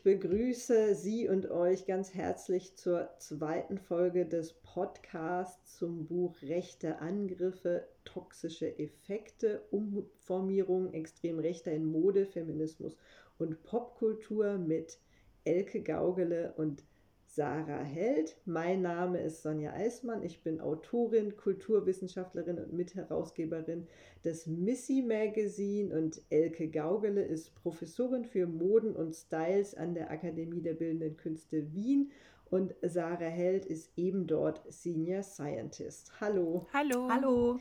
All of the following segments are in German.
Ich begrüße Sie und euch ganz herzlich zur zweiten Folge des Podcasts zum Buch Rechte Angriffe, toxische Effekte, Umformierung extrem rechter in Mode, Feminismus und Popkultur mit Elke Gaugele und Sarah Held. Mein Name ist Sonja Eismann. Ich bin Autorin, Kulturwissenschaftlerin und Mitherausgeberin des Missy Magazine und Elke Gaugele ist Professorin für Moden und Styles an der Akademie der Bildenden Künste Wien und Sarah Held ist eben dort Senior Scientist. Hallo. Hallo. Hallo.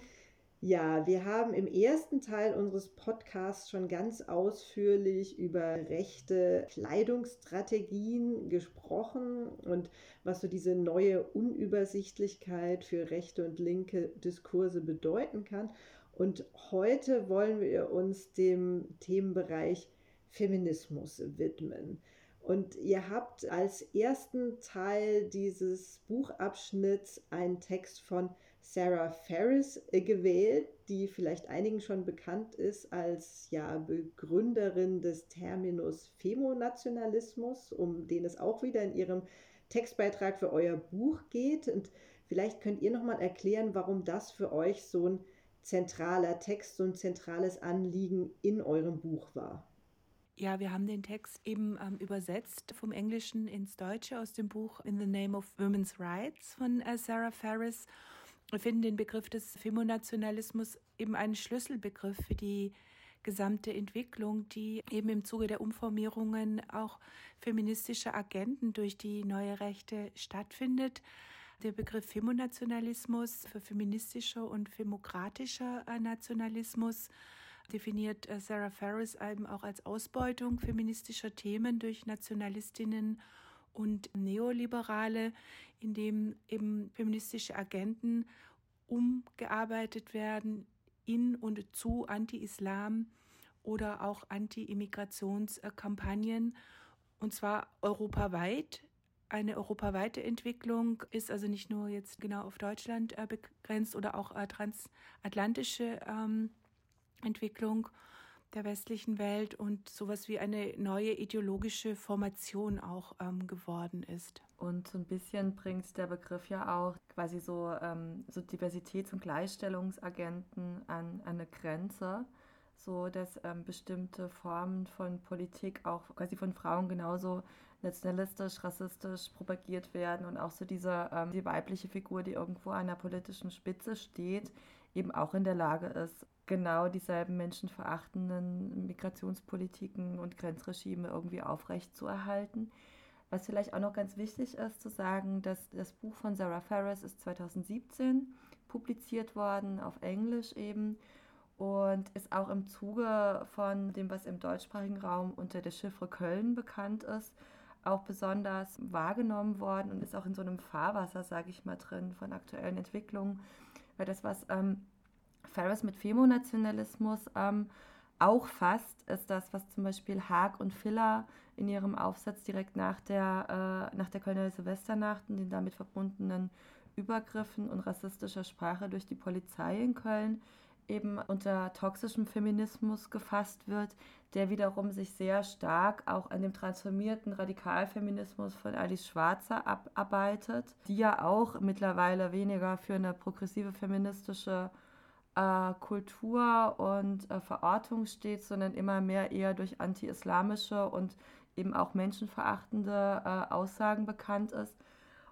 Ja, wir haben im ersten Teil unseres Podcasts schon ganz ausführlich über rechte Kleidungsstrategien gesprochen und was so diese neue Unübersichtlichkeit für rechte und linke Diskurse bedeuten kann. Und heute wollen wir uns dem Themenbereich Feminismus widmen. Und ihr habt als ersten Teil dieses Buchabschnitts einen Text von Sarah Ferris äh, gewählt, die vielleicht einigen schon bekannt ist als ja, Begründerin des Terminus Femonationalismus, um den es auch wieder in ihrem Textbeitrag für euer Buch geht. Und vielleicht könnt ihr nochmal erklären, warum das für euch so ein zentraler Text, so ein zentrales Anliegen in eurem Buch war. Ja, wir haben den Text eben ähm, übersetzt vom Englischen ins Deutsche aus dem Buch In the Name of Women's Rights von äh, Sarah Ferris. Wir finden den Begriff des Femonationalismus eben einen Schlüsselbegriff für die gesamte Entwicklung, die eben im Zuge der Umformierungen auch feministischer Agenten durch die neue Rechte stattfindet. Der Begriff Femonationalismus für feministischer und femokratischer äh, Nationalismus definiert äh, Sarah Ferris eben auch als Ausbeutung feministischer Themen durch Nationalistinnen und Neoliberale, in dem eben feministische Agenten umgearbeitet werden in und zu Anti-Islam oder auch Anti-Immigrationskampagnen und zwar europaweit. Eine europaweite Entwicklung ist also nicht nur jetzt genau auf Deutschland äh, begrenzt oder auch äh, transatlantische ähm, Entwicklung der westlichen Welt und sowas wie eine neue ideologische Formation auch ähm, geworden ist. Und so ein bisschen bringt der Begriff ja auch quasi so, ähm, so Diversitäts- und Gleichstellungsagenten an, eine Grenze, so dass ähm, bestimmte Formen von Politik auch quasi von Frauen genauso nationalistisch, rassistisch propagiert werden und auch so diese ähm, die weibliche Figur, die irgendwo an der politischen Spitze steht, eben auch in der Lage ist, genau dieselben menschenverachtenden Migrationspolitiken und Grenzregime irgendwie aufrechtzuerhalten. Was vielleicht auch noch ganz wichtig ist zu sagen, dass das Buch von Sarah Ferris ist 2017 publiziert worden, auf Englisch eben, und ist auch im Zuge von dem, was im deutschsprachigen Raum unter der Chiffre Köln bekannt ist, auch besonders wahrgenommen worden und ist auch in so einem Fahrwasser, sage ich mal, drin von aktuellen Entwicklungen, weil das, was ähm, Ferris mit Femonationalismus ähm, auch fasst, ist das, was zum Beispiel Haag und Filler in ihrem Aufsatz direkt nach der, äh, nach der Kölner Silvesternacht und den damit verbundenen Übergriffen und rassistischer Sprache durch die Polizei in Köln eben unter toxischem Feminismus gefasst wird, der wiederum sich sehr stark auch an dem transformierten Radikalfeminismus von Alice Schwarzer abarbeitet, die ja auch mittlerweile weniger für eine progressive feministische äh, Kultur und äh, Verortung steht, sondern immer mehr eher durch anti-islamische und eben auch menschenverachtende äh, Aussagen bekannt ist.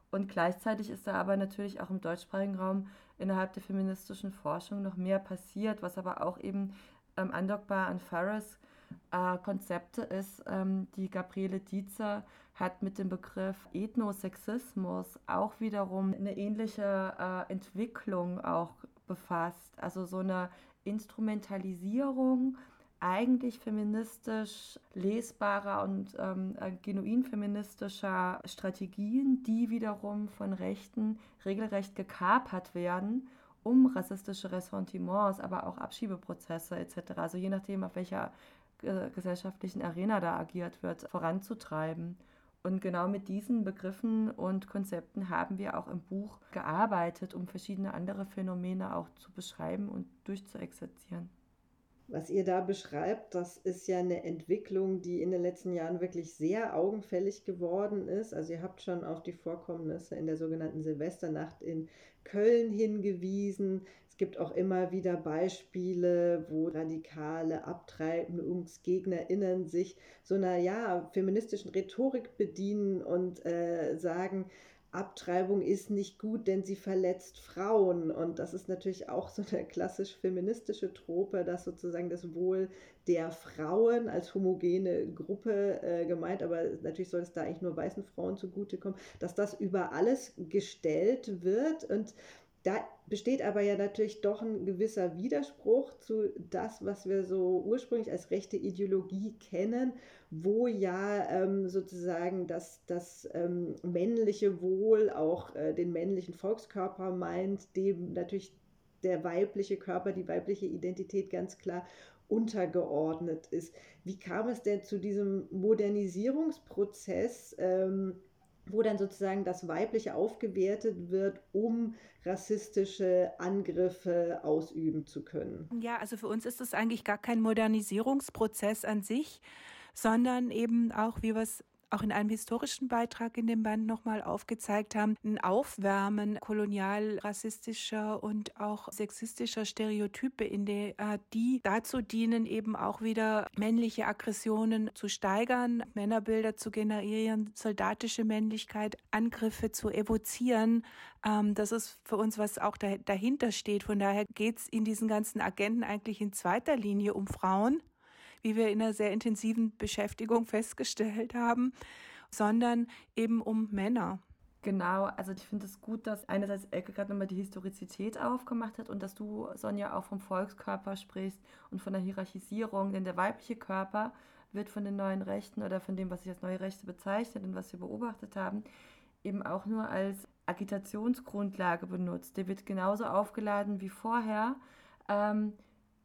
Und gleichzeitig ist da aber natürlich auch im deutschsprachigen Raum innerhalb der feministischen Forschung noch mehr passiert, was aber auch eben ähm, andockbar an Ferris äh, Konzepte ist. Ähm, die Gabriele Dietzer hat mit dem Begriff Ethnosexismus auch wiederum eine ähnliche äh, Entwicklung auch befasst. Also so eine Instrumentalisierung eigentlich feministisch lesbarer und ähm, äh, genuin feministischer Strategien, die wiederum von Rechten regelrecht gekapert werden, um rassistische Ressentiments, aber auch Abschiebeprozesse etc., also je nachdem, auf welcher äh, gesellschaftlichen Arena da agiert wird, voranzutreiben. Und genau mit diesen Begriffen und Konzepten haben wir auch im Buch gearbeitet, um verschiedene andere Phänomene auch zu beschreiben und durchzuexerzieren. Was ihr da beschreibt, das ist ja eine Entwicklung, die in den letzten Jahren wirklich sehr augenfällig geworden ist. Also ihr habt schon auf die Vorkommnisse in der sogenannten Silvesternacht in Köln hingewiesen. Es gibt auch immer wieder Beispiele, wo radikale AbtreibungsgegnerInnen sich so einer ja, feministischen Rhetorik bedienen und äh, sagen, Abtreibung ist nicht gut, denn sie verletzt Frauen. Und das ist natürlich auch so eine klassisch feministische Trope, dass sozusagen das Wohl der Frauen als homogene Gruppe äh, gemeint, aber natürlich soll es da eigentlich nur weißen Frauen zugutekommen, dass das über alles gestellt wird. Und da besteht aber ja natürlich doch ein gewisser Widerspruch zu das, was wir so ursprünglich als rechte Ideologie kennen, wo ja ähm, sozusagen das, das ähm, männliche Wohl auch äh, den männlichen Volkskörper meint, dem natürlich der weibliche Körper, die weibliche Identität ganz klar untergeordnet ist. Wie kam es denn zu diesem Modernisierungsprozess? Ähm, wo dann sozusagen das Weibliche aufgewertet wird, um rassistische Angriffe ausüben zu können. Ja, also für uns ist das eigentlich gar kein Modernisierungsprozess an sich, sondern eben auch, wie wir es auch in einem historischen Beitrag in dem Band nochmal aufgezeigt haben, ein Aufwärmen kolonial rassistischer und auch sexistischer Stereotype, in der, äh, die dazu dienen, eben auch wieder männliche Aggressionen zu steigern, Männerbilder zu generieren, soldatische Männlichkeit, Angriffe zu evozieren. Ähm, das ist für uns, was auch dahinter steht. Von daher geht es in diesen ganzen Agenten eigentlich in zweiter Linie um Frauen wie wir in einer sehr intensiven Beschäftigung festgestellt haben, sondern eben um Männer. Genau, also ich finde es gut, dass einerseits Elke gerade nochmal die Historizität aufgemacht hat und dass du, Sonja, auch vom Volkskörper sprichst und von der Hierarchisierung, denn der weibliche Körper wird von den neuen Rechten oder von dem, was sich als neue Rechte bezeichnet und was wir beobachtet haben, eben auch nur als Agitationsgrundlage benutzt. Der wird genauso aufgeladen wie vorher, ähm,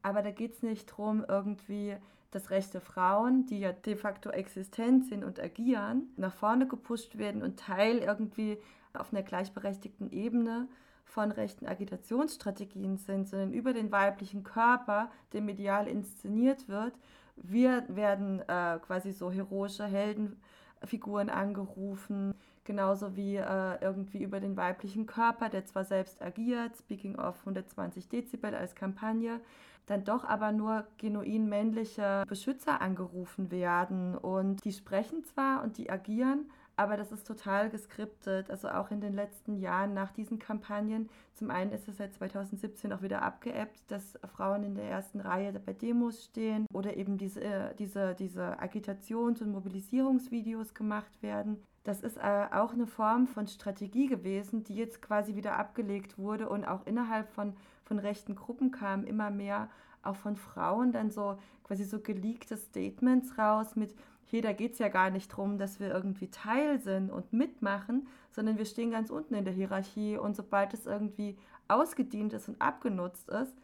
aber da geht es nicht darum, irgendwie dass rechte Frauen, die ja de facto existent sind und agieren, nach vorne gepusht werden und Teil irgendwie auf einer gleichberechtigten Ebene von rechten Agitationsstrategien sind, sondern über den weiblichen Körper, der medial inszeniert wird, wir werden äh, quasi so heroische Heldenfiguren angerufen, genauso wie äh, irgendwie über den weiblichen Körper, der zwar selbst agiert, speaking of 120 Dezibel als Kampagne, dann doch aber nur genuin männliche Beschützer angerufen werden. Und die sprechen zwar und die agieren, aber das ist total geskriptet. Also auch in den letzten Jahren nach diesen Kampagnen. Zum einen ist es seit 2017 auch wieder abgeebbt, dass Frauen in der ersten Reihe bei Demos stehen oder eben diese, äh, diese, diese Agitations- und Mobilisierungsvideos gemacht werden. Das ist äh, auch eine Form von Strategie gewesen, die jetzt quasi wieder abgelegt wurde und auch innerhalb von, von rechten Gruppen kam immer mehr auch von Frauen dann so quasi so geleakte Statements raus mit, hier, da geht es ja gar nicht darum, dass wir irgendwie Teil sind und mitmachen, sondern wir stehen ganz unten in der Hierarchie und sobald es irgendwie ausgedient ist und abgenutzt ist,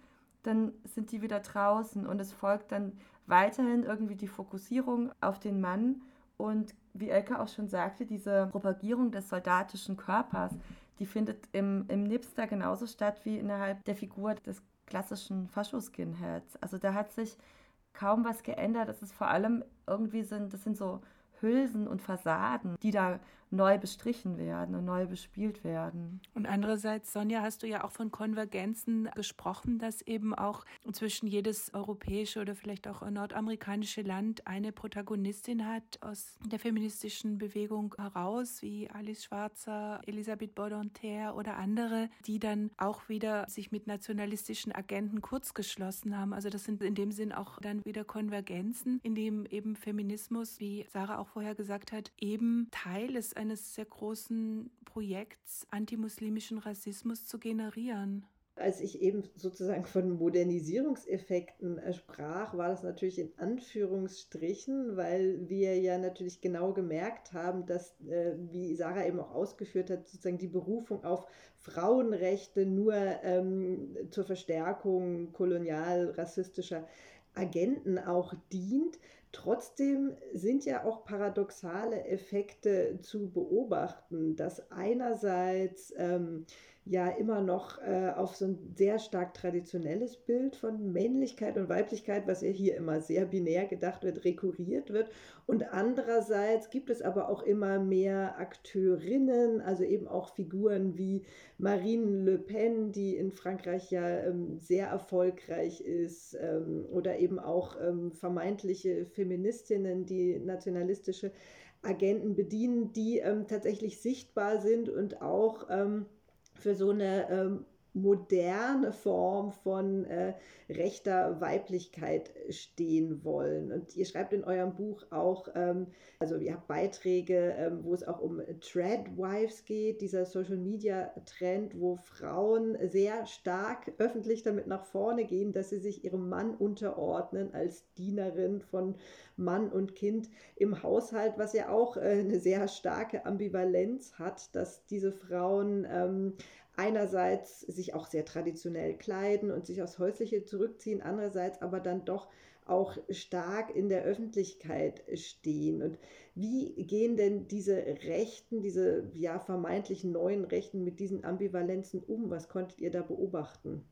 dann sind die wieder draußen und es folgt dann weiterhin irgendwie die Fokussierung auf den Mann und wie Elke auch schon sagte, diese Propagierung des soldatischen Körpers, die findet im, im Nipster genauso statt wie innerhalb der Figur des klassischen Faschoskinheads. Also da hat sich kaum was geändert. Das ist vor allem irgendwie sind, das sind so Hülsen und Fassaden, die da neu bestrichen werden und neu bespielt werden. Und andererseits, Sonja, hast du ja auch von Konvergenzen gesprochen, dass eben auch zwischen jedes europäische oder vielleicht auch nordamerikanische Land eine Protagonistin hat aus der feministischen Bewegung heraus, wie Alice Schwarzer, Elisabeth Bodonter oder andere, die dann auch wieder sich mit nationalistischen Agenten kurzgeschlossen haben. Also das sind in dem Sinn auch dann wieder Konvergenzen, in dem eben Feminismus, wie Sarah auch vorher gesagt hat, eben Teil ist eines sehr großen Projekts, antimuslimischen Rassismus zu generieren. Als ich eben sozusagen von Modernisierungseffekten äh, sprach, war das natürlich in Anführungsstrichen, weil wir ja natürlich genau gemerkt haben, dass, äh, wie Sarah eben auch ausgeführt hat, sozusagen die Berufung auf Frauenrechte nur ähm, zur Verstärkung kolonial-rassistischer Agenten auch dient. Trotzdem sind ja auch paradoxale Effekte zu beobachten, dass einerseits ähm, ja immer noch äh, auf so ein sehr stark traditionelles Bild von Männlichkeit und Weiblichkeit, was ja hier immer sehr binär gedacht wird, rekurriert wird. Und andererseits gibt es aber auch immer mehr Akteurinnen, also eben auch Figuren wie Marine Le Pen, die in Frankreich ja ähm, sehr erfolgreich ist, ähm, oder eben auch ähm, vermeintliche Feministinnen, die nationalistische Agenten bedienen, die ähm, tatsächlich sichtbar sind und auch ähm, für so eine ähm, moderne Form von äh, rechter Weiblichkeit stehen wollen. Und ihr schreibt in eurem Buch auch, ähm, also ihr habt Beiträge, ähm, wo es auch um Treadwives geht, dieser Social-Media-Trend, wo Frauen sehr stark öffentlich damit nach vorne gehen, dass sie sich ihrem Mann unterordnen als Dienerin von Mann und Kind im Haushalt, was ja auch äh, eine sehr starke Ambivalenz hat, dass diese Frauen ähm, einerseits sich auch sehr traditionell kleiden und sich aufs Häusliche zurückziehen, andererseits aber dann doch auch stark in der Öffentlichkeit stehen. Und wie gehen denn diese Rechten, diese ja vermeintlich neuen Rechten mit diesen Ambivalenzen um? Was konntet ihr da beobachten?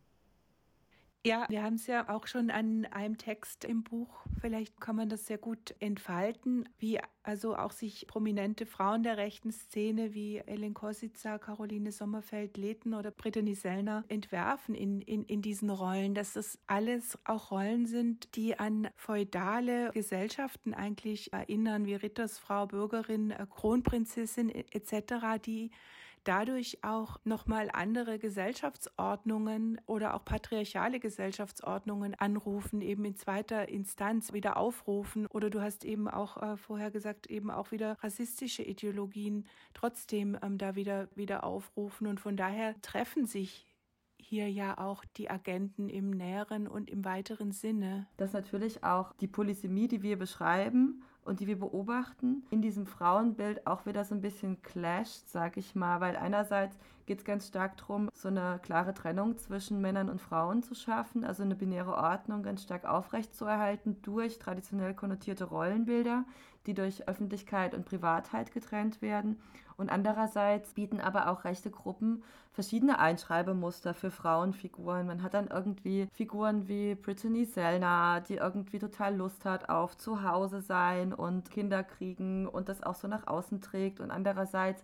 Ja, wir haben es ja auch schon an einem Text im Buch, vielleicht kann man das sehr gut entfalten, wie also auch sich prominente Frauen der rechten Szene wie Ellen Kositzer, Caroline Sommerfeld-Leten oder Brittany Sellner entwerfen in, in, in diesen Rollen, dass das alles auch Rollen sind, die an feudale Gesellschaften eigentlich erinnern, wie Rittersfrau, Bürgerin, Kronprinzessin etc., die dadurch auch nochmal andere Gesellschaftsordnungen oder auch patriarchale Gesellschaftsordnungen anrufen, eben in zweiter Instanz wieder aufrufen. Oder du hast eben auch äh, vorher gesagt, eben auch wieder rassistische Ideologien trotzdem ähm, da wieder, wieder aufrufen. Und von daher treffen sich hier ja auch die Agenten im näheren und im weiteren Sinne. Dass natürlich auch die Polysemie, die wir beschreiben, und die wir beobachten, in diesem Frauenbild auch wieder so ein bisschen clasht, sag ich mal, weil einerseits geht es ganz stark darum, so eine klare Trennung zwischen Männern und Frauen zu schaffen, also eine binäre Ordnung ganz stark aufrechtzuerhalten durch traditionell konnotierte Rollenbilder, die durch Öffentlichkeit und Privatheit getrennt werden. Und andererseits bieten aber auch rechte Gruppen verschiedene Einschreibemuster für Frauenfiguren. Man hat dann irgendwie Figuren wie Brittany Sellner, die irgendwie total Lust hat auf Zuhause sein und Kinder kriegen und das auch so nach außen trägt. Und andererseits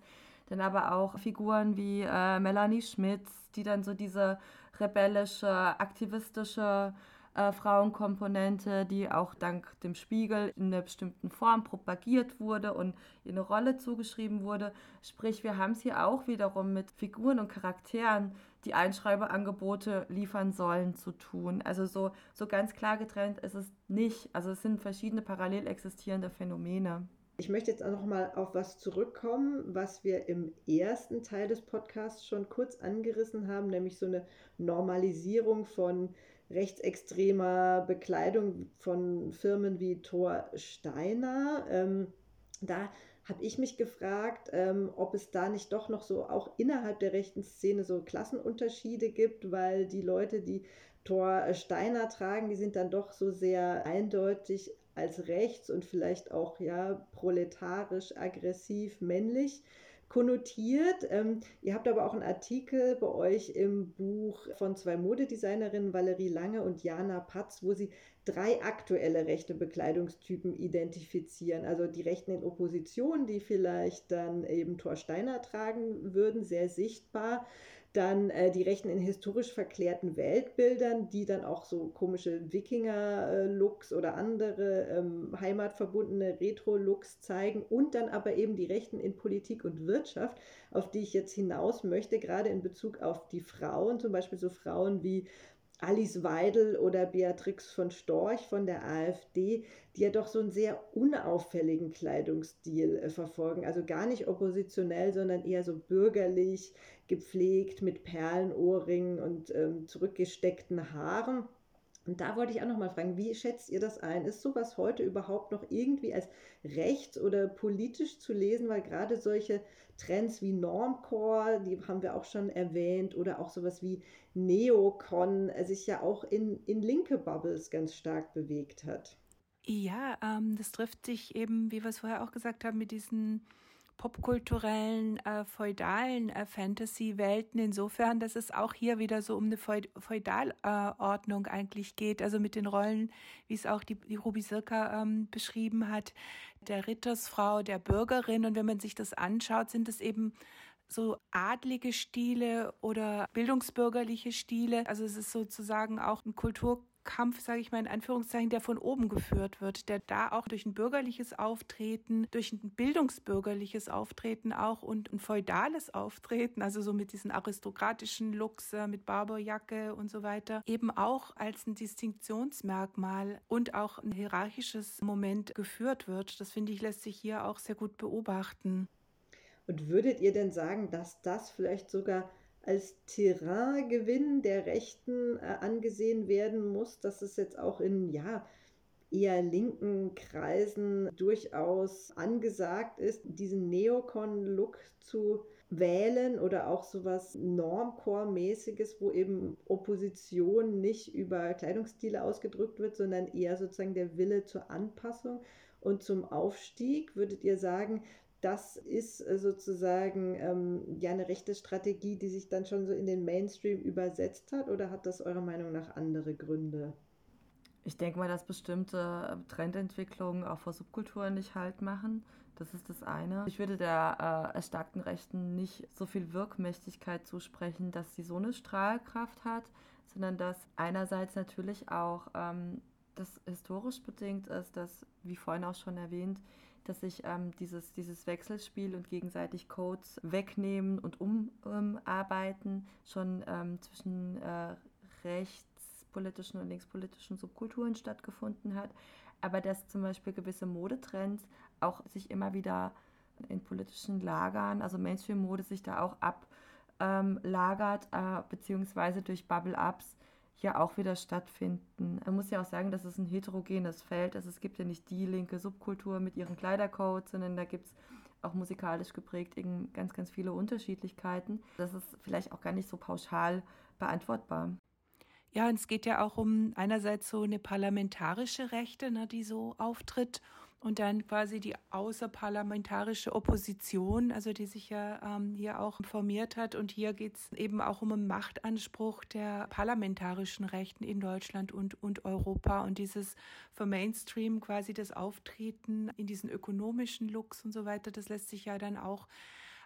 dann aber auch Figuren wie äh, Melanie Schmitz, die dann so diese rebellische, aktivistische äh, Frauenkomponente, die auch dank dem Spiegel in einer bestimmten Form propagiert wurde und in eine Rolle zugeschrieben wurde. Sprich, wir haben es hier auch wiederum mit Figuren und Charakteren, die Einschreiberangebote liefern sollen, zu tun. Also so, so ganz klar getrennt ist es nicht. Also es sind verschiedene parallel existierende Phänomene. Ich möchte jetzt auch noch mal auf was zurückkommen, was wir im ersten Teil des Podcasts schon kurz angerissen haben, nämlich so eine Normalisierung von rechtsextremer Bekleidung von Firmen wie Thor Steiner. Ähm, da habe ich mich gefragt, ähm, ob es da nicht doch noch so auch innerhalb der rechten Szene so Klassenunterschiede gibt, weil die Leute, die Thor Steiner tragen, die sind dann doch so sehr eindeutig als rechts und vielleicht auch ja proletarisch aggressiv männlich konnotiert. Ähm, ihr habt aber auch einen Artikel bei euch im Buch von zwei Modedesignerinnen, Valerie Lange und Jana Patz, wo sie drei aktuelle rechte Bekleidungstypen identifizieren. Also die Rechten in Opposition, die vielleicht dann eben Thor Steiner tragen würden, sehr sichtbar. Dann äh, die Rechten in historisch verklärten Weltbildern, die dann auch so komische Wikinger-Looks oder andere ähm, heimatverbundene Retro-Looks zeigen. Und dann aber eben die Rechten in Politik und Wirtschaft, auf die ich jetzt hinaus möchte, gerade in Bezug auf die Frauen, zum Beispiel so Frauen wie Alice Weidel oder Beatrix von Storch von der AfD, die ja doch so einen sehr unauffälligen Kleidungsstil äh, verfolgen. Also gar nicht oppositionell, sondern eher so bürgerlich, gepflegt mit Perlenohrringen und ähm, zurückgesteckten Haaren. Und da wollte ich auch noch mal fragen, wie schätzt ihr das ein? Ist sowas heute überhaupt noch irgendwie als rechts oder politisch zu lesen? Weil gerade solche Trends wie Normcore, die haben wir auch schon erwähnt, oder auch sowas wie Neocon sich ja auch in, in linke Bubbles ganz stark bewegt hat. Ja, ähm, das trifft sich eben, wie wir es vorher auch gesagt haben, mit diesen popkulturellen, äh, feudalen äh, Fantasy-Welten. Insofern, dass es auch hier wieder so um eine Feudalordnung äh, eigentlich geht. Also mit den Rollen, wie es auch die, die Ruby Sirka ähm, beschrieben hat, der Rittersfrau, der Bürgerin. Und wenn man sich das anschaut, sind es eben so adlige Stile oder bildungsbürgerliche Stile. Also es ist sozusagen auch ein Kultur Kampf, sage ich mal in Anführungszeichen, der von oben geführt wird, der da auch durch ein bürgerliches Auftreten, durch ein bildungsbürgerliches Auftreten auch und ein feudales Auftreten, also so mit diesen aristokratischen Looks, äh, mit Barberjacke und so weiter, eben auch als ein Distinktionsmerkmal und auch ein hierarchisches Moment geführt wird. Das finde ich lässt sich hier auch sehr gut beobachten. Und würdet ihr denn sagen, dass das vielleicht sogar als Terraingewinn der Rechten äh, angesehen werden muss, dass es jetzt auch in ja, eher linken Kreisen durchaus angesagt ist, diesen Neokon-Look zu wählen oder auch sowas Normcore-mäßiges, wo eben Opposition nicht über Kleidungsstile ausgedrückt wird, sondern eher sozusagen der Wille zur Anpassung und zum Aufstieg. Würdet ihr sagen, das ist äh, sozusagen ähm, ja eine rechte Strategie, die sich dann schon so in den Mainstream übersetzt hat oder hat das eurer Meinung nach andere Gründe? Ich denke mal, dass bestimmte Trendentwicklungen auch vor Subkulturen nicht halt machen. Das ist das eine. Ich würde der äh, erstarkten Rechten nicht so viel Wirkmächtigkeit zusprechen, dass sie so eine Strahlkraft hat, sondern dass einerseits natürlich auch ähm, das historisch bedingt ist, dass, wie vorhin auch schon erwähnt, dass sich ähm, dieses, dieses Wechselspiel und gegenseitig Codes wegnehmen und umarbeiten schon ähm, zwischen äh, rechtspolitischen und linkspolitischen Subkulturen stattgefunden hat, aber dass zum Beispiel gewisse Modetrends auch sich immer wieder in politischen Lagern, also Mainstream-Mode sich da auch ablagert, äh, beziehungsweise durch Bubble-Ups ja auch wieder stattfinden. Man muss ja auch sagen, dass es ein heterogenes Feld ist. Es gibt ja nicht die linke Subkultur mit ihren Kleidercodes, sondern da gibt es auch musikalisch geprägt eben ganz, ganz viele Unterschiedlichkeiten. Das ist vielleicht auch gar nicht so pauschal beantwortbar. Ja, und es geht ja auch um einerseits so eine parlamentarische Rechte, ne, die so auftritt und dann quasi die außerparlamentarische Opposition, also die sich ja ähm, hier auch formiert hat. Und hier geht es eben auch um einen Machtanspruch der parlamentarischen Rechten in Deutschland und, und Europa und dieses für Mainstream quasi das Auftreten in diesen ökonomischen Looks und so weiter, das lässt sich ja dann auch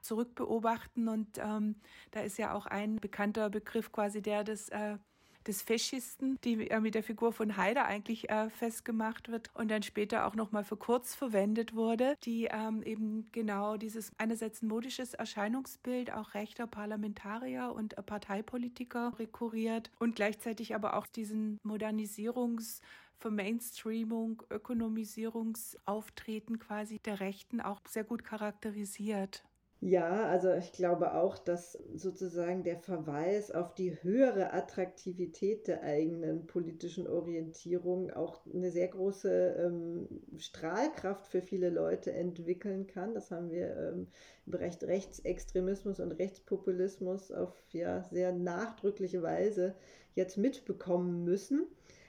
zurückbeobachten. Und ähm, da ist ja auch ein bekannter Begriff quasi der des äh, des Faschisten, die äh, mit der Figur von Haider eigentlich äh, festgemacht wird und dann später auch nochmal für kurz verwendet wurde, die ähm, eben genau dieses einerseits ein modisches Erscheinungsbild auch rechter Parlamentarier und äh, Parteipolitiker rekurriert und gleichzeitig aber auch diesen Modernisierungs- Vermainstreamung, Ökonomisierungsauftreten quasi der Rechten auch sehr gut charakterisiert. Ja, also ich glaube auch, dass sozusagen der Verweis auf die höhere Attraktivität der eigenen politischen Orientierung auch eine sehr große ähm, Strahlkraft für viele Leute entwickeln kann. Das haben wir ähm, im Bereich Rechtsextremismus und Rechtspopulismus auf ja sehr nachdrückliche Weise jetzt mitbekommen müssen.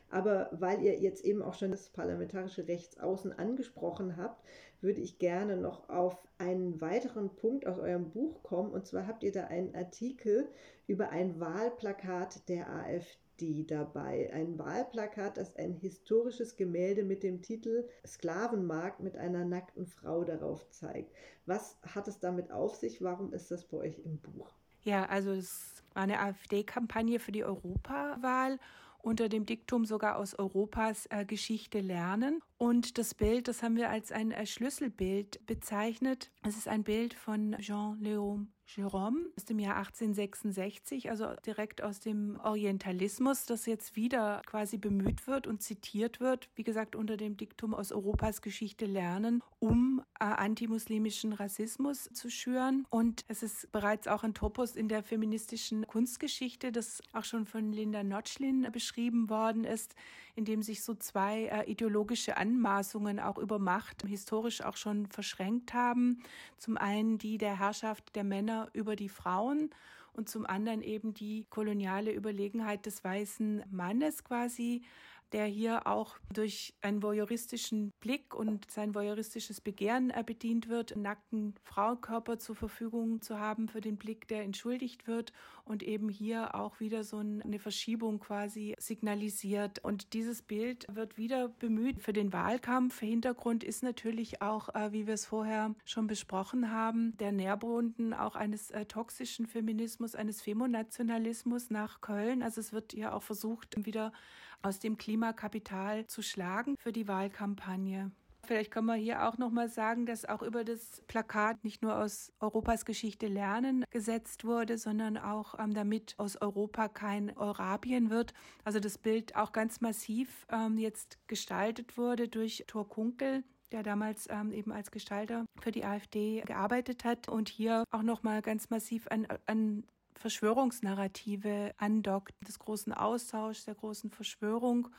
Aber weil ihr jetzt eben auch schon das parlamentarische Rechtsaußen angesprochen habt, würde ich gerne noch auf einen weiteren Punkt aus eurem Buch kommen. Und zwar habt ihr da einen Artikel über ein Wahlplakat der AfD dabei. Ein Wahlplakat, das ein historisches Gemälde mit dem Titel Sklavenmarkt mit einer nackten Frau darauf zeigt. Was hat es damit auf sich? Warum ist das bei euch im Buch? Ja, also es war eine AfD-Kampagne für die Europawahl unter dem Diktum sogar aus Europas äh, Geschichte lernen. Und das Bild, das haben wir als ein äh, Schlüsselbild bezeichnet. Es ist ein Bild von Jean-Léon Jérôme aus dem Jahr 1866, also direkt aus dem Orientalismus, das jetzt wieder quasi bemüht wird und zitiert wird, wie gesagt, unter dem Diktum aus Europas Geschichte lernen, um äh, antimuslimischen Rassismus zu schüren. Und es ist bereits auch ein Topos in der feministischen Kunstgeschichte, das auch schon von Linda Notchlin beschrieben worden ist, in dem sich so zwei äh, ideologische Anmaßungen auch über Macht historisch auch schon verschränkt haben. Zum einen die der Herrschaft der Männer über die Frauen und zum anderen eben die koloniale Überlegenheit des weißen Mannes quasi der hier auch durch einen voyeuristischen Blick und sein voyeuristisches Begehren bedient wird, einen nackten Frauenkörper zur Verfügung zu haben für den Blick, der entschuldigt wird und eben hier auch wieder so eine Verschiebung quasi signalisiert. Und dieses Bild wird wieder bemüht für den Wahlkampf. Hintergrund ist natürlich auch, äh, wie wir es vorher schon besprochen haben, der Nährboden auch eines äh, toxischen Feminismus, eines Femonationalismus nach Köln. Also es wird ja auch versucht, wieder aus dem Klimakapital zu schlagen für die Wahlkampagne. Vielleicht können wir hier auch noch mal sagen, dass auch über das Plakat nicht nur aus Europas Geschichte lernen gesetzt wurde, sondern auch ähm, damit aus Europa kein Eurabien wird. Also das Bild auch ganz massiv ähm, jetzt gestaltet wurde durch Thor Kunkel, der damals ähm, eben als Gestalter für die AfD gearbeitet hat und hier auch noch mal ganz massiv an, an Verschwörungsnarrative andockt, des großen Austauschs, der großen Verschwörung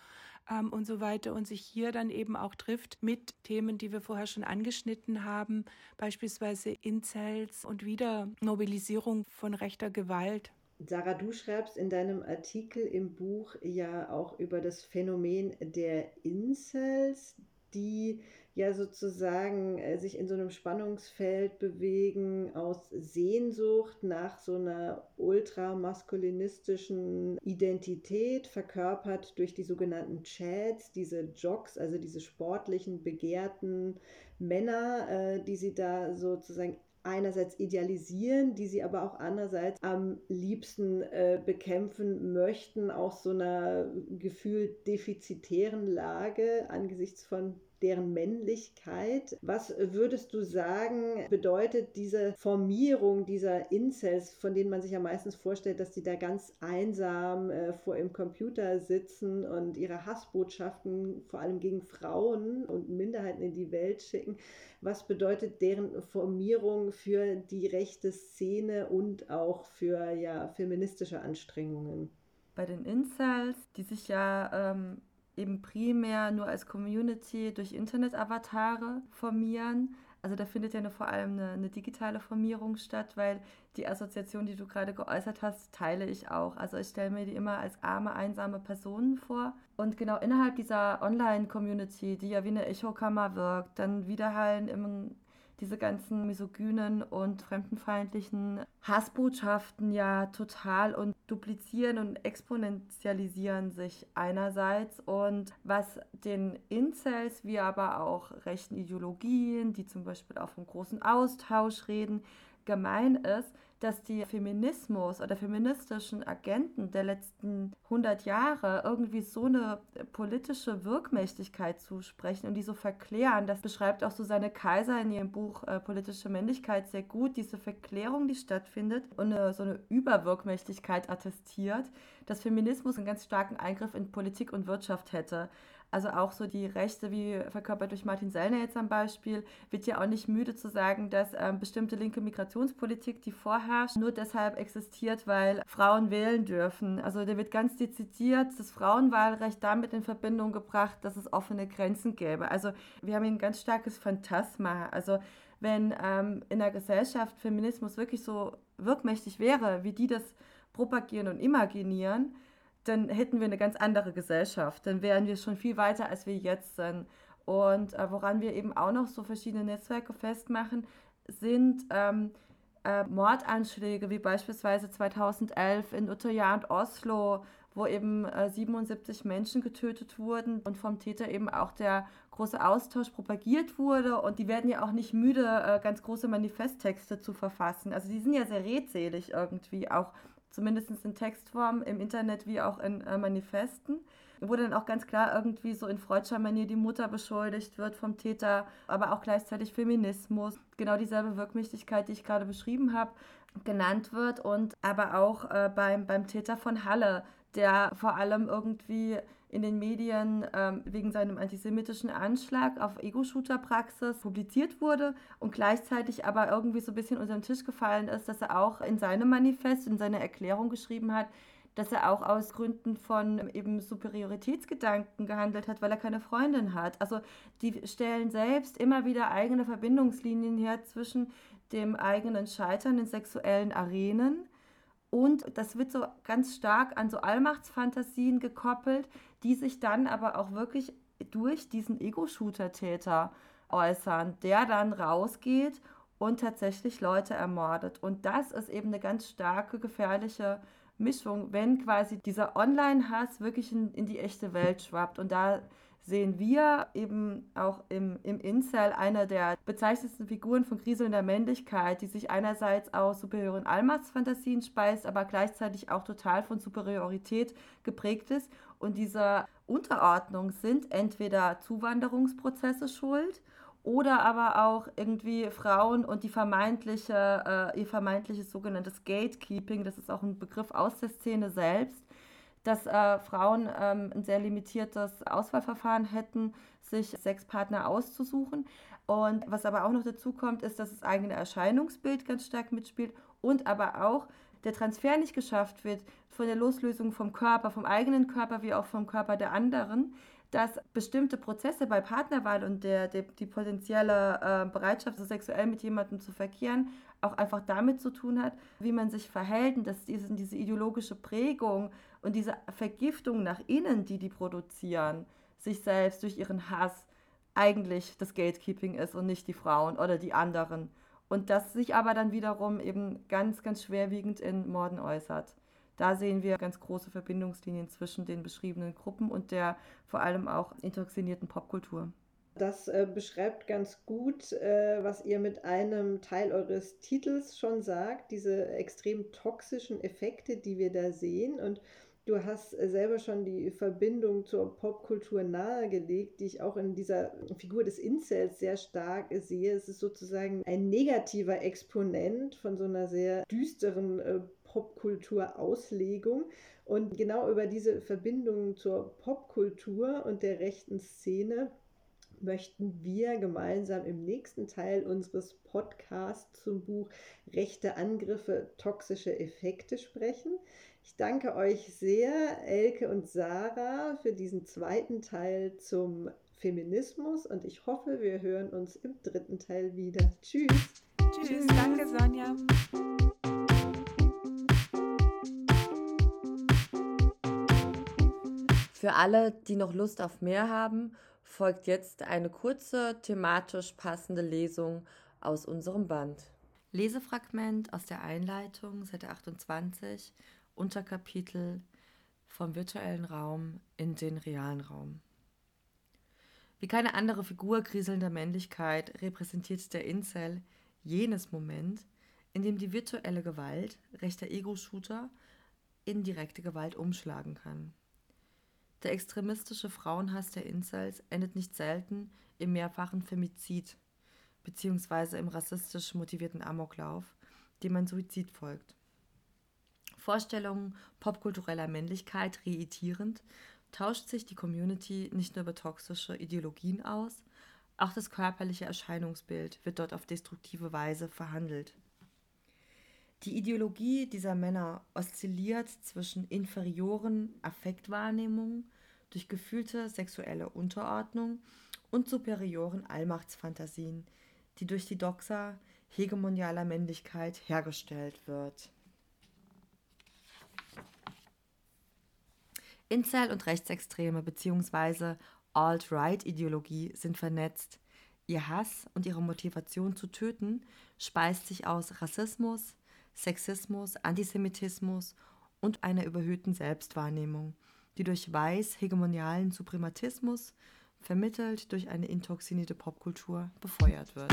ähm, und so weiter und sich hier dann eben auch trifft mit Themen, die wir vorher schon angeschnitten haben, beispielsweise Incels und wieder Mobilisierung von rechter Gewalt. Sarah, du schreibst in deinem Artikel im Buch ja auch über das Phänomen der Incels, die ja sozusagen äh, sich in so einem Spannungsfeld bewegen aus Sehnsucht nach so einer ultramaskulinistischen Identität, verkörpert durch die sogenannten Chads, diese Jocks, also diese sportlichen, begehrten Männer, äh, die sie da sozusagen einerseits idealisieren, die sie aber auch andererseits am liebsten äh, bekämpfen möchten, aus so einer gefühlt defizitären Lage angesichts von deren Männlichkeit. Was würdest du sagen, bedeutet diese Formierung dieser Incels, von denen man sich ja meistens vorstellt, dass die da ganz einsam äh, vor dem Computer sitzen und ihre Hassbotschaften vor allem gegen Frauen und Minderheiten in die Welt schicken? Was bedeutet deren Formierung für die rechte Szene und auch für ja, feministische Anstrengungen? Bei den Incels, die sich ja ähm, eben primär nur als Community durch Internet-Avatare formieren. Also da findet ja nur vor allem eine, eine, digitale Formierung statt, weil die Assoziation, die du gerade geäußert hast, teile ich auch. Also ich stelle mir die immer als arme, einsame Personen vor. Und genau innerhalb dieser Online-Community, die ja wie eine Echokammer wirkt, dann widerhallen im diese ganzen misogynen und fremdenfeindlichen Hassbotschaften ja total und duplizieren und exponentialisieren sich einerseits und was den Incels wie aber auch rechten Ideologien, die zum Beispiel auch vom großen Austausch reden, gemein ist, dass die Feminismus oder feministischen Agenten der letzten 100 Jahre irgendwie so eine politische Wirkmächtigkeit zusprechen und die so verklären. Das beschreibt auch Susanne Kaiser in ihrem Buch äh, Politische Männlichkeit sehr gut, diese Verklärung, die stattfindet und eine, so eine Überwirkmächtigkeit attestiert, dass Feminismus einen ganz starken Eingriff in Politik und Wirtschaft hätte. Also auch so die Rechte, wie verkörpert durch Martin Sellner jetzt am Beispiel, wird ja auch nicht müde zu sagen, dass ähm, bestimmte linke Migrationspolitik, die vorherrscht, nur deshalb existiert, weil Frauen wählen dürfen. Also der wird ganz dezidiert das Frauenwahlrecht damit in Verbindung gebracht, dass es offene Grenzen gäbe. Also wir haben hier ein ganz starkes Phantasma. Also wenn ähm, in der Gesellschaft Feminismus wirklich so wirkmächtig wäre, wie die das propagieren und imaginieren, dann hätten wir eine ganz andere Gesellschaft. Dann wären wir schon viel weiter, als wir jetzt sind. Und äh, woran wir eben auch noch so verschiedene Netzwerke festmachen, sind ähm, äh, Mordanschläge, wie beispielsweise 2011 in Utøya und Oslo, wo eben äh, 77 Menschen getötet wurden und vom Täter eben auch der große Austausch propagiert wurde. Und die werden ja auch nicht müde, äh, ganz große Manifesttexte zu verfassen. Also die sind ja sehr redselig irgendwie, auch zumindest in Textform im Internet wie auch in äh, Manifesten, wo dann auch ganz klar irgendwie so in freudscher Manier die Mutter beschuldigt wird vom Täter, aber auch gleichzeitig Feminismus, genau dieselbe Wirkmächtigkeit, die ich gerade beschrieben habe, genannt wird und aber auch äh, beim, beim Täter von Halle, der vor allem irgendwie in den Medien ähm, wegen seinem antisemitischen Anschlag auf Ego-Shooter-Praxis publiziert wurde und gleichzeitig aber irgendwie so ein bisschen unter den Tisch gefallen ist, dass er auch in seinem Manifest, in seiner Erklärung geschrieben hat, dass er auch aus Gründen von eben Superioritätsgedanken gehandelt hat, weil er keine Freundin hat. Also die stellen selbst immer wieder eigene Verbindungslinien her zwischen dem eigenen Scheitern in sexuellen Arenen Und das wird so ganz stark an so Allmachtsfantasien gekoppelt, die sich dann aber auch wirklich durch diesen Ego-Shooter-Täter äußern, der dann rausgeht und tatsächlich Leute ermordet. Und das ist eben eine ganz starke, gefährliche Mischung, wenn quasi dieser Online-Hass wirklich in, in die echte Welt schwappt. Und da sehen wir eben auch im, im Incel eine der bezeichnendsten Figuren von kriselnder Männlichkeit, die sich einerseits aus superiören Allmachtsfantasien speist, aber gleichzeitig auch total von Superiorität geprägt ist. Und dieser Unterordnung sind entweder Zuwanderungsprozesse schuld oder aber auch irgendwie Frauen und die vermeintliche, äh, ihr vermeintliches sogenanntes Gatekeeping, das ist auch ein Begriff aus der Szene selbst, dass äh, Frauen ähm, ein sehr limitiertes Auswahlverfahren hätten, sich Sexpartner auszusuchen. Und was aber auch noch dazu kommt, ist, dass das eigene Erscheinungsbild ganz stark mitspielt und aber auch der Transfer nicht geschafft wird von der Loslösung vom Körper, vom eigenen Körper wie auch vom Körper der anderen, dass bestimmte Prozesse bei Partnerwahl und der, der die potenzielle äh, Bereitschaft, so sexuell mit jemandem zu verkehren, auch einfach damit zu tun hat, wie man sich verhält und dass diese, diese ideologische Prägung und diese Vergiftung nach innen, die die produzieren, sich selbst durch ihren Hass eigentlich das Gatekeeping ist und nicht die Frauen oder die anderen. Und das sich aber dann wiederum eben ganz, ganz schwerwiegend in Morden äußert. Da sehen wir ganz große Verbindungslinien zwischen den beschriebenen Gruppen und der vor allem auch intoxinierten Popkultur. Das äh, beschreibt ganz gut, äh, was ihr mit einem Teil eures Titels schon sagt, diese extrem toxischen Effekte, die wir da sehen. Und du hast äh, selber schon die Verbindung zur Popkultur nahegelegt, die ich auch in dieser Figur des Incels sehr stark sehe. Es ist sozusagen ein negativer Exponent von so einer sehr düsteren äh, Popkultur-Auslegung. Und genau über diese Verbindung zur Popkultur und der rechten Szene möchten wir gemeinsam im nächsten Teil unseres Podcasts zum Buch Rechte Angriffe, toxische Effekte sprechen. Ich danke euch sehr, Elke und Sarah, für diesen zweiten Teil zum Feminismus und ich hoffe, wir hören uns im dritten Teil wieder. Tschüss. Tschüss, danke Sonja. Für alle, die noch Lust auf mehr haben, folgt jetzt eine kurze, thematisch passende Lesung aus unserem Band. Lesefragment aus der Einleitung, Seite 28, Unterkapitel vom virtuellen Raum in den realen Raum. Wie keine andere Figur kriselnder Männlichkeit repräsentiert der Incel jenes Moment, in dem die virtuelle Gewalt rechter Ego-Shooter in direkte Gewalt umschlagen kann. Der extremistische Frauenhass der Incels endet nicht selten im mehrfachen Femizid bzw. im rassistisch motivierten Amoklauf, dem ein Suizid folgt. Vorstellungen popkultureller Männlichkeit reitierend, tauscht sich die Community nicht nur über toxische Ideologien aus, auch das körperliche Erscheinungsbild wird dort auf destruktive Weise verhandelt. Die Ideologie dieser Männer oszilliert zwischen inferioren Affektwahrnehmungen durch gefühlte sexuelle Unterordnung und superioren Allmachtsfantasien, die durch die Doxa hegemonialer Männlichkeit hergestellt wird. Incel und Rechtsextreme bzw. Alt-Right-Ideologie sind vernetzt. Ihr Hass und ihre Motivation zu töten speist sich aus Rassismus, Sexismus, Antisemitismus und einer überhöhten Selbstwahrnehmung, die durch weiß-hegemonialen Suprematismus, vermittelt durch eine intoxinierte Popkultur, befeuert wird.